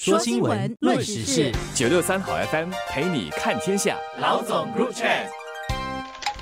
说新闻，论时事，九六三好 FM 陪你看天下。老总 Group Chat，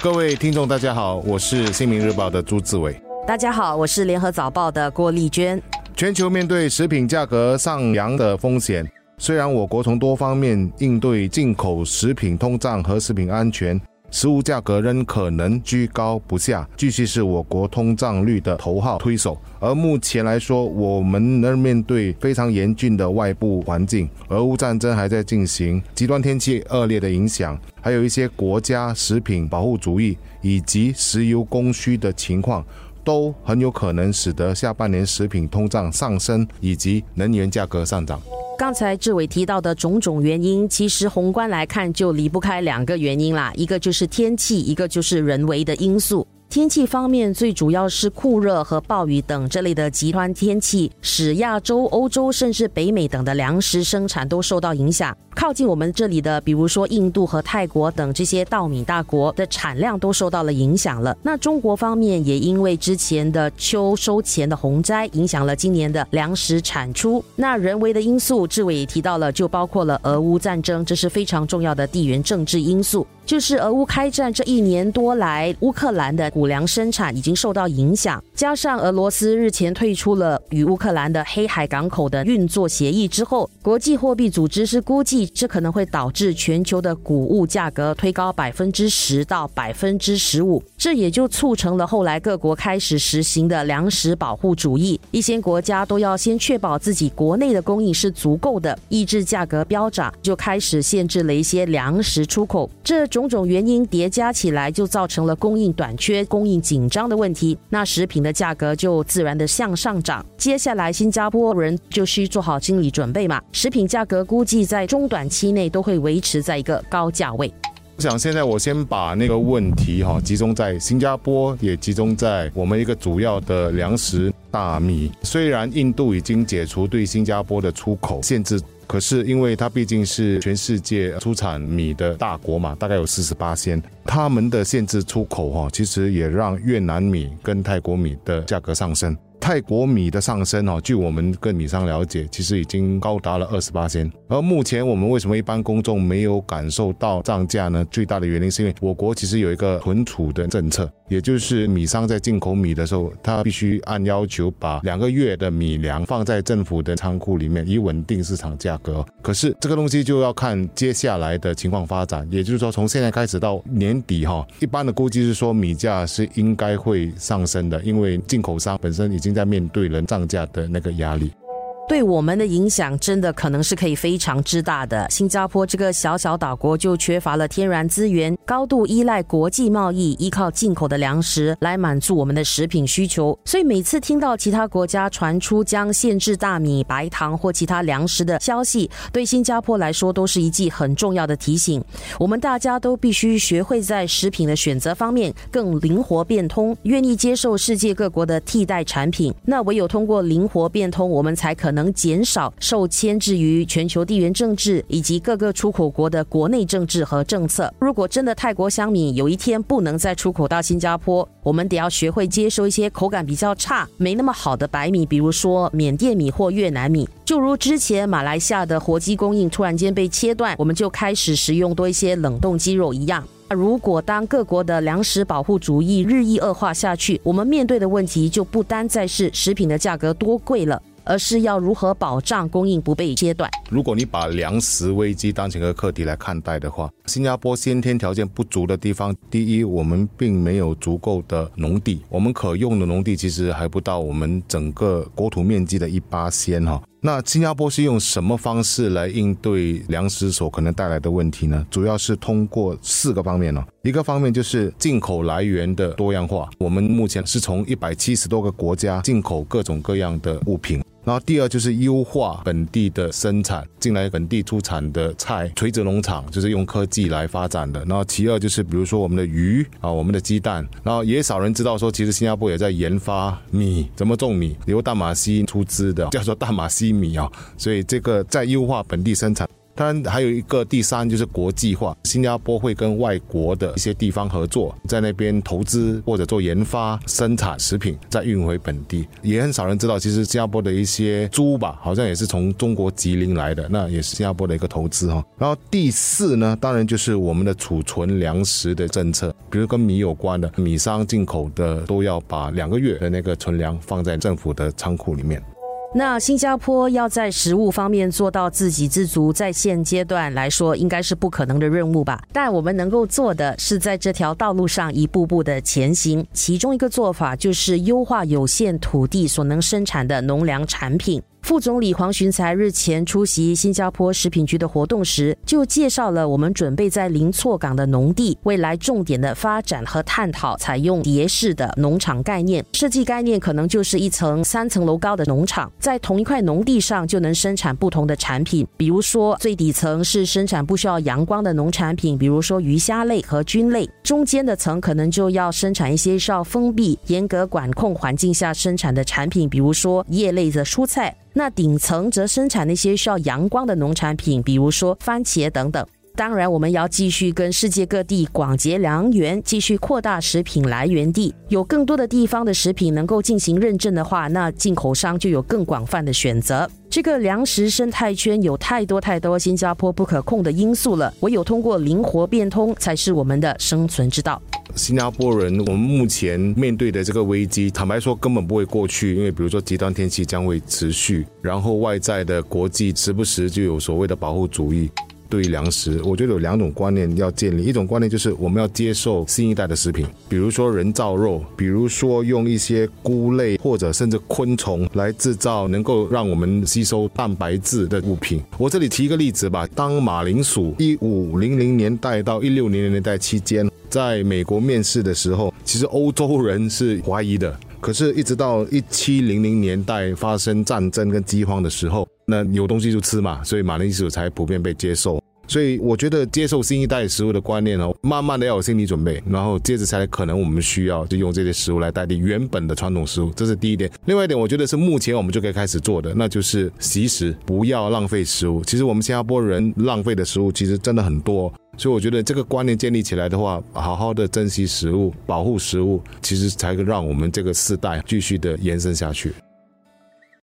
各位听众，大家好，我是新民日报的朱志伟。大家好，我是联合早报的郭丽娟。全球面对食品价格上扬的风险，虽然我国从多方面应对进口食品通胀和食品安全。食物价格仍可能居高不下，继续是我国通胀率的头号推手。而目前来说，我们仍面对非常严峻的外部环境，俄乌战争还在进行，极端天气恶劣的影响，还有一些国家食品保护主义以及石油供需的情况，都很有可能使得下半年食品通胀上升以及能源价格上涨。刚才志伟提到的种种原因，其实宏观来看就离不开两个原因啦，一个就是天气，一个就是人为的因素。天气方面，最主要是酷热和暴雨等这类的极端天气，使亚洲、欧洲甚至北美等的粮食生产都受到影响。靠近我们这里的，比如说印度和泰国等这些稻米大国的产量都受到了影响了。那中国方面也因为之前的秋收前的洪灾，影响了今年的粮食产出。那人为的因素，志伟也提到了，就包括了俄乌战争，这是非常重要的地缘政治因素。就是俄乌开战这一年多来，乌克兰的谷粮生产已经受到影响，加上俄罗斯日前退出了与乌克兰的黑海港口的运作协议之后，国际货币组织是估计这可能会导致全球的谷物价格推高百分之十到百分之十五，这也就促成了后来各国开始实行的粮食保护主义，一些国家都要先确保自己国内的供应是足够的，抑制价格飙涨，就开始限制了一些粮食出口，这。种种原因叠加起来，就造成了供应短缺、供应紧张的问题。那食品的价格就自然的向上涨。接下来，新加坡人就需做好心理准备嘛。食品价格估计在中短期内都会维持在一个高价位。我想现在我先把那个问题哈集中在新加坡，也集中在我们一个主要的粮食大米。虽然印度已经解除对新加坡的出口限制。可是，因为它毕竟是全世界出产米的大国嘛，大概有四十八仙，他们的限制出口哈，其实也让越南米跟泰国米的价格上升。泰国米的上升哦，据我们跟米商了解，其实已经高达了二十八仙。而目前我们为什么一般公众没有感受到涨价呢？最大的原因是因为我国其实有一个存储的政策，也就是米商在进口米的时候，他必须按要求把两个月的米粮放在政府的仓库里面，以稳定市场价格。可是这个东西就要看接下来的情况发展，也就是说从现在开始到年底哈，一般的估计是说米价是应该会上升的，因为进口商本身已经。在面对人涨价的那个压力。对我们的影响真的可能是可以非常之大的。新加坡这个小小岛国就缺乏了天然资源，高度依赖国际贸易，依靠进口的粮食来满足我们的食品需求。所以每次听到其他国家传出将限制大米、白糖或其他粮食的消息，对新加坡来说都是一记很重要的提醒。我们大家都必须学会在食品的选择方面更灵活变通，愿意接受世界各国的替代产品。那唯有通过灵活变通，我们才可能。能减少受牵制于全球地缘政治以及各个出口国的国内政治和政策。如果真的泰国香米有一天不能再出口到新加坡，我们得要学会接受一些口感比较差、没那么好的白米，比如说缅甸米或越南米。就如之前马来西亚的活鸡供应突然间被切断，我们就开始食用多一些冷冻鸡肉一样。如果当各国的粮食保护主义日益恶化下去，我们面对的问题就不单再是食品的价格多贵了。而是要如何保障供应不被切断？如果你把粮食危机当成一个课题来看待的话，新加坡先天条件不足的地方，第一，我们并没有足够的农地，我们可用的农地其实还不到我们整个国土面积的一八仙哈。那新加坡是用什么方式来应对粮食所可能带来的问题呢？主要是通过四个方面呢。一个方面就是进口来源的多样化，我们目前是从一百七十多个国家进口各种各样的物品。然后第二就是优化本地的生产，进来本地出产的菜，垂直农场就是用科技来发展的。然后其二就是比如说我们的鱼啊，我们的鸡蛋。然后也少人知道说，其实新加坡也在研发米，怎么种米，由大马西出资的，叫做大马西米啊。所以这个在优化本地生产。当然还有一个第三就是国际化，新加坡会跟外国的一些地方合作，在那边投资或者做研发、生产食品，再运回本地。也很少人知道，其实新加坡的一些猪吧，好像也是从中国吉林来的，那也是新加坡的一个投资哈。然后第四呢，当然就是我们的储存粮食的政策，比如跟米有关的，米商进口的都要把两个月的那个存粮放在政府的仓库里面。那新加坡要在食物方面做到自给自足，在现阶段来说，应该是不可能的任务吧？但我们能够做的是在这条道路上一步步的前行。其中一个做法就是优化有限土地所能生产的农粮产品。副总理黄循才日前出席新加坡食品局的活动时，就介绍了我们准备在林措港的农地未来重点的发展和探讨，采用叠式的农场概念。设计概念可能就是一层三层楼高的农场，在同一块农地上就能生产不同的产品。比如说，最底层是生产不需要阳光的农产品，比如说鱼虾类和菌类；中间的层可能就要生产一些需要封闭、严格管控环境下生产的产品，比如说叶类的蔬菜。那顶层则生产那些需要阳光的农产品，比如说番茄等等。当然，我们要继续跟世界各地广结良缘，继续扩大食品来源地。有更多的地方的食品能够进行认证的话，那进口商就有更广泛的选择。这个粮食生态圈有太多太多新加坡不可控的因素了，唯有通过灵活变通，才是我们的生存之道。新加坡人，我们目前面对的这个危机，坦白说根本不会过去，因为比如说极端天气将会持续，然后外在的国际时不时就有所谓的保护主义。对于粮食，我觉得有两种观念要建立。一种观念就是我们要接受新一代的食品，比如说人造肉，比如说用一些菇类或者甚至昆虫来制造能够让我们吸收蛋白质的物品。我这里提一个例子吧，当马铃薯一五零零年代到一六零零年代期间在美国面世的时候，其实欧洲人是怀疑的。可是，一直到一七零零年代发生战争跟饥荒的时候，那有东西就吃嘛，所以马铃薯才普遍被接受。所以，我觉得接受新一代食物的观念哦，慢慢的要有心理准备，然后接着才可能我们需要就用这些食物来代替原本的传统食物，这是第一点。另外一点，我觉得是目前我们就可以开始做的，那就是惜食，不要浪费食物。其实我们新加坡人浪费的食物其实真的很多。所以我觉得这个观念建立起来的话，好好的珍惜食物、保护食物，其实才让我们这个世代继续的延伸下去。